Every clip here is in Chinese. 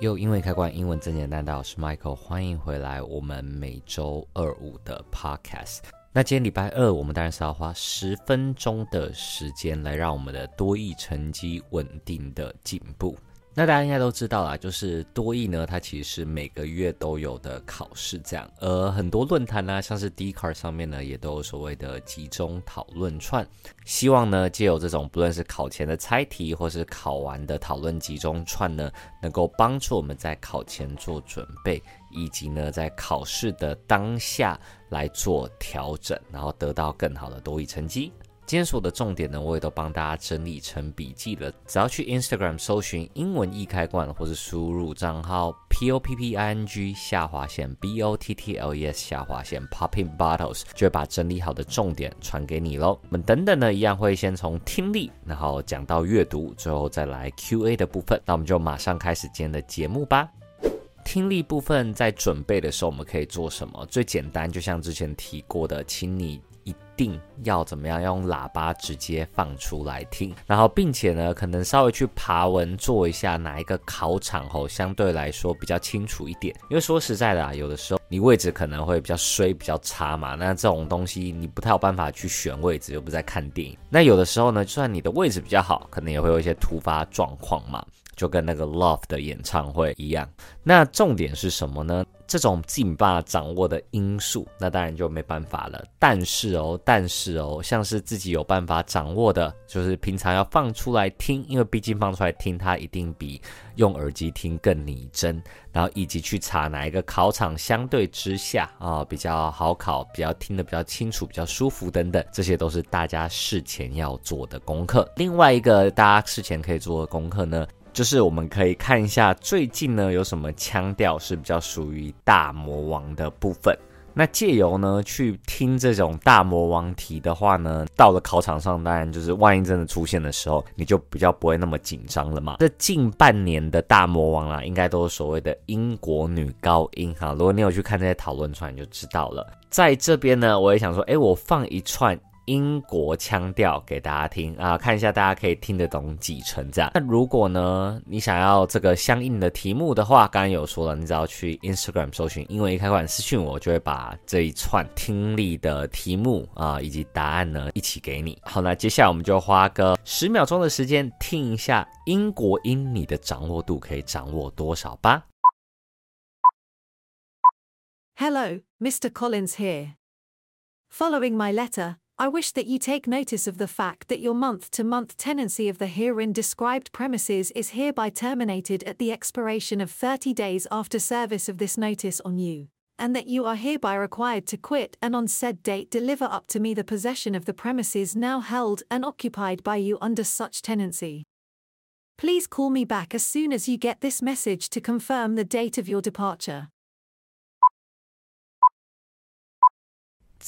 又因为开关英文真简单，大家好，我是 Michael，欢迎回来我们每周二五的 Podcast。那今天礼拜二，我们当然是要花十分钟的时间来让我们的多益成绩稳定的进步。那大家应该都知道啦，就是多益呢，它其实是每个月都有的考试，这样。而很多论坛呢，像是 d c a r 上面呢，也都有所谓的集中讨论串。希望呢，借由这种不论是考前的猜题，或是考完的讨论集中串呢，能够帮助我们在考前做准备，以及呢，在考试的当下来做调整，然后得到更好的多益成绩。今天所有的重点呢，我也都帮大家整理成笔记了。只要去 Instagram 搜寻英文易开罐，或是输入账号 P O P P I N G 下划线 B O T T L E S 下划线 Popping Bottles，就会把整理好的重点传给你喽。我们等等呢，一样会先从听力，然后讲到阅读，最后再来 Q A 的部分。那我们就马上开始今天的节目吧。听力部分在准备的时候，我们可以做什么？最简单，就像之前提过的，请你。一定要怎么样用喇叭直接放出来听，然后并且呢，可能稍微去爬文做一下哪一个考场后相对来说比较清楚一点。因为说实在的啊，有的时候你位置可能会比较衰、比较差嘛，那这种东西你不太有办法去选位置，又不在看电影。那有的时候呢，就算你的位置比较好，可能也会有一些突发状况嘛。就跟那个 Love 的演唱会一样，那重点是什么呢？这种自己没办法掌握的因素，那当然就没办法了。但是哦，但是哦，像是自己有办法掌握的，就是平常要放出来听，因为毕竟放出来听，它一定比用耳机听更拟真。然后以及去查哪一个考场相对之下啊、哦、比较好考，比较听得比较清楚，比较舒服等等，这些都是大家事前要做的功课。另外一个大家事前可以做的功课呢，就是我们可以看一下最近呢有什么腔调是比较属于大魔王的部分。那借由呢去听这种大魔王题的话呢，到了考场上，当然就是万一真的出现的时候，你就比较不会那么紧张了嘛。这近半年的大魔王啊，应该都是所谓的英国女高音哈。如果你有去看这些讨论串，你就知道了。在这边呢，我也想说，诶，我放一串。英国腔调给大家听啊，看一下大家可以听得懂几成这样。那如果呢，你想要这个相应的题目的话，刚刚有说了，你只要去 Instagram 搜寻英文一开馆私讯我，就会把这一串听力的题目啊以及答案呢一起给你。好，那接下来我们就花个十秒钟的时间听一下英国音，你的掌握度可以掌握多少吧？Hello, Mr. Collins here. Following my letter. I wish that you take notice of the fact that your month to month tenancy of the herein described premises is hereby terminated at the expiration of 30 days after service of this notice on you, and that you are hereby required to quit and on said date deliver up to me the possession of the premises now held and occupied by you under such tenancy. Please call me back as soon as you get this message to confirm the date of your departure.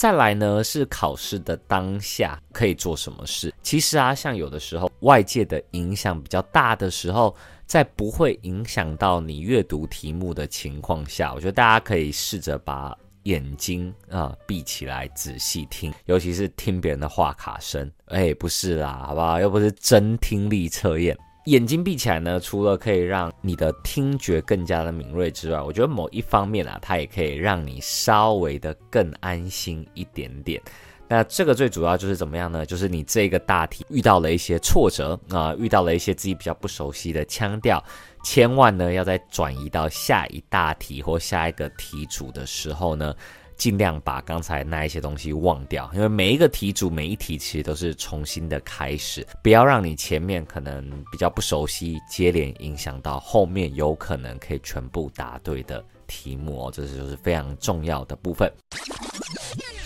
再来呢，是考试的当下可以做什么事？其实啊，像有的时候外界的影响比较大的时候，在不会影响到你阅读题目的情况下，我觉得大家可以试着把眼睛啊闭起来仔细听，尤其是听别人的话卡声。哎，不是啦，好不好？又不是真听力测验。眼睛闭起来呢，除了可以让你的听觉更加的敏锐之外，我觉得某一方面啊，它也可以让你稍微的更安心一点点。那这个最主要就是怎么样呢？就是你这个大题遇到了一些挫折啊、遇到了一些自己比较不熟悉的腔调，千万呢要在转移到下一大题或下一个题组的时候呢。尽量把刚才那一些东西忘掉，因为每一个题组每一题其实都是重新的开始，不要让你前面可能比较不熟悉，接连影响到后面有可能可以全部答对的题目哦，这是就是非常重要的部分。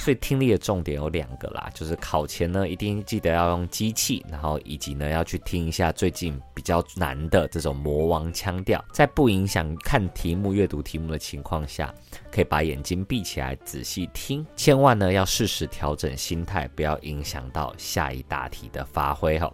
所以听力的重点有两个啦，就是考前呢一定记得要用机器，然后以及呢要去听一下最近比较难的这种魔王腔调，在不影响看题目、阅读题目的情况下，可以把眼睛闭起来仔细听，千万呢要适时调整心态，不要影响到下一大题的发挥哦。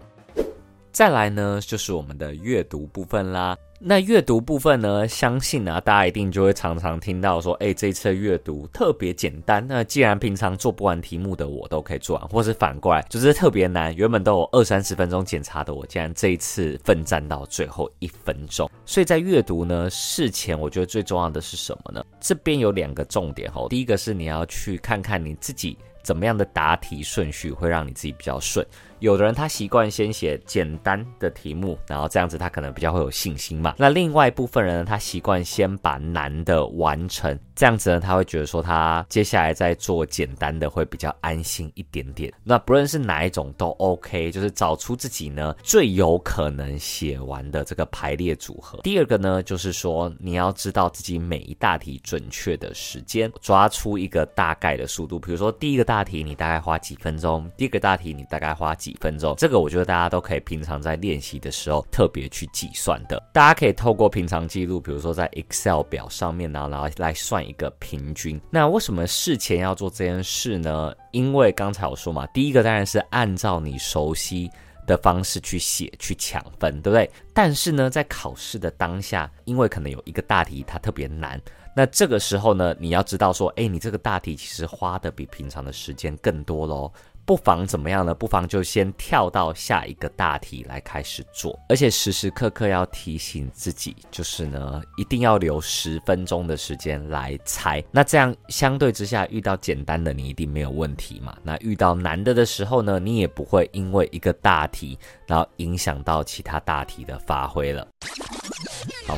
再来呢就是我们的阅读部分啦。那阅读部分呢，相信啊，大家一定就会常常听到说，哎，这次阅读特别简单。那既然平常做不完题目的我都可以做完，或是反过来就是特别难，原本都有二三十分钟检查的我，竟然这一次奋战到最后一分钟。所以在阅读呢，事前我觉得最重要的是什么呢？这边有两个重点哦，第一个是你要去看看你自己怎么样的答题顺序会让你自己比较顺。有的人他习惯先写简单的题目，然后这样子他可能比较会有信心嘛。那另外一部分人呢，他习惯先把难的完成，这样子呢，他会觉得说他接下来再做简单的会比较安心一点点。那不论是哪一种都 OK，就是找出自己呢最有可能写完的这个排列组合。第二个呢，就是说你要知道自己每一大题准确的时间，抓出一个大概的速度。比如说第一个大题你大概花几分钟，第二个大题你大概花几。几分钟，这个我觉得大家都可以平常在练习的时候特别去计算的。大家可以透过平常记录，比如说在 Excel 表上面，然后然后来算一个平均。那为什么事前要做这件事呢？因为刚才我说嘛，第一个当然是按照你熟悉的方式去写去抢分，对不对？但是呢，在考试的当下，因为可能有一个大题它特别难，那这个时候呢，你要知道说，哎，你这个大题其实花的比平常的时间更多喽。不妨怎么样呢？不妨就先跳到下一个大题来开始做，而且时时刻刻要提醒自己，就是呢，一定要留十分钟的时间来猜。那这样相对之下，遇到简单的你一定没有问题嘛。那遇到难的的时候呢，你也不会因为一个大题，然后影响到其他大题的发挥了。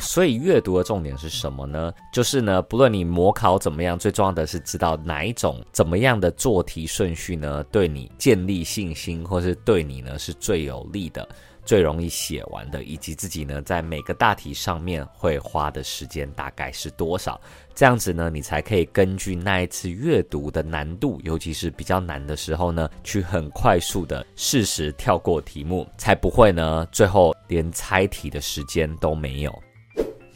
所以阅读的重点是什么呢？就是呢，不论你模考怎么样，最重要的是知道哪一种怎么样的做题顺序呢，对你建立信心，或是对你呢是最有利的。最容易写完的，以及自己呢在每个大题上面会花的时间大概是多少？这样子呢，你才可以根据那一次阅读的难度，尤其是比较难的时候呢，去很快速的适时跳过题目，才不会呢最后连猜题的时间都没有。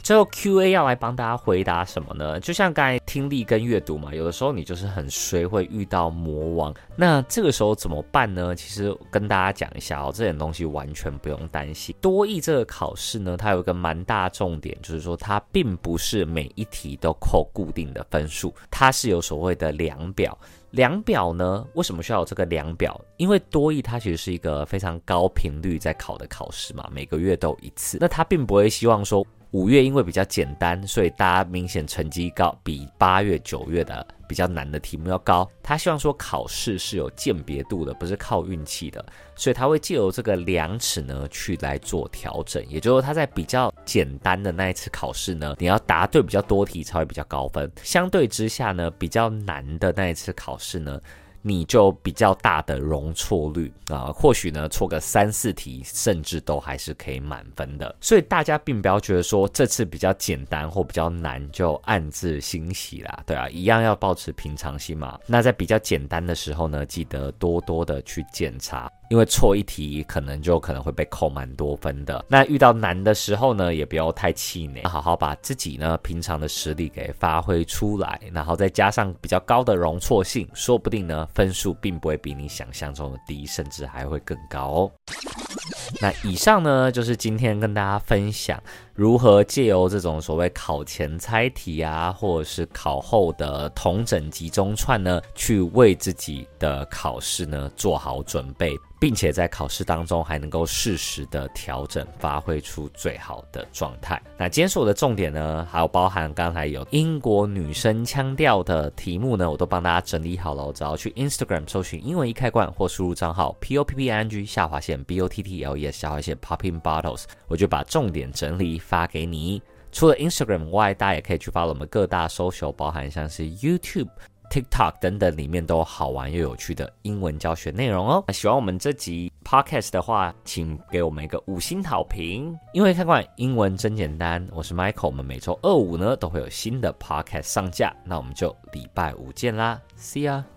最后 Q&A 要来帮大家回答什么呢？就像刚才听力跟阅读嘛，有的时候你就是很衰，会遇到魔王。那这个时候怎么办呢？其实跟大家讲一下哦，这点东西完全不用担心。多益这个考试呢，它有一个蛮大重点，就是说它并不是每一题都扣固定的分数，它是有所谓的量表。量表呢，为什么需要有这个量表？因为多益它其实是一个非常高频率在考的考试嘛，每个月都一次。那它并不会希望说。五月因为比较简单，所以大家明显成绩高，比八月、九月的比较难的题目要高。他希望说考试是有鉴别度的，不是靠运气的，所以他会借由这个量尺呢去来做调整。也就是说，他在比较简单的那一次考试呢，你要答对比较多题才会比较高分。相对之下呢，比较难的那一次考试呢。你就比较大的容错率啊，或许呢错个三四题，甚至都还是可以满分的。所以大家并不要觉得说这次比较简单或比较难就暗自欣喜啦，对啊，一样要保持平常心嘛。那在比较简单的时候呢，记得多多的去检查。因为错一题，可能就可能会被扣蛮多分的。那遇到难的时候呢，也不要太气馁，好好把自己呢平常的实力给发挥出来，然后再加上比较高的容错性，说不定呢分数并不会比你想象中的低，甚至还会更高哦。那以上呢就是今天跟大家分享。如何借由这种所谓考前猜题啊，或者是考后的同整集中串呢，去为自己的考试呢做好准备，并且在考试当中还能够适时的调整，发挥出最好的状态。那今天所有的重点呢，还有包含刚才有英国女生腔调的题目呢，我都帮大家整理好了。我只要去 Instagram 搜寻英文一开罐，或输入账号 p o p p i n g 下划线 b o t t l e s 下划线 popping bottles，我就把重点整理。发给你。除了 Instagram 外，大家也可以去发我们各大 social，包含像是 YouTube、TikTok 等等，里面都好玩又有趣的英文教学内容哦。喜欢我们这集 Podcast 的话，请给我们一个五星好评。因为看惯英文真简单，我是 Michael，我们每周二五呢都会有新的 Podcast 上架，那我们就礼拜五见啦，See ya。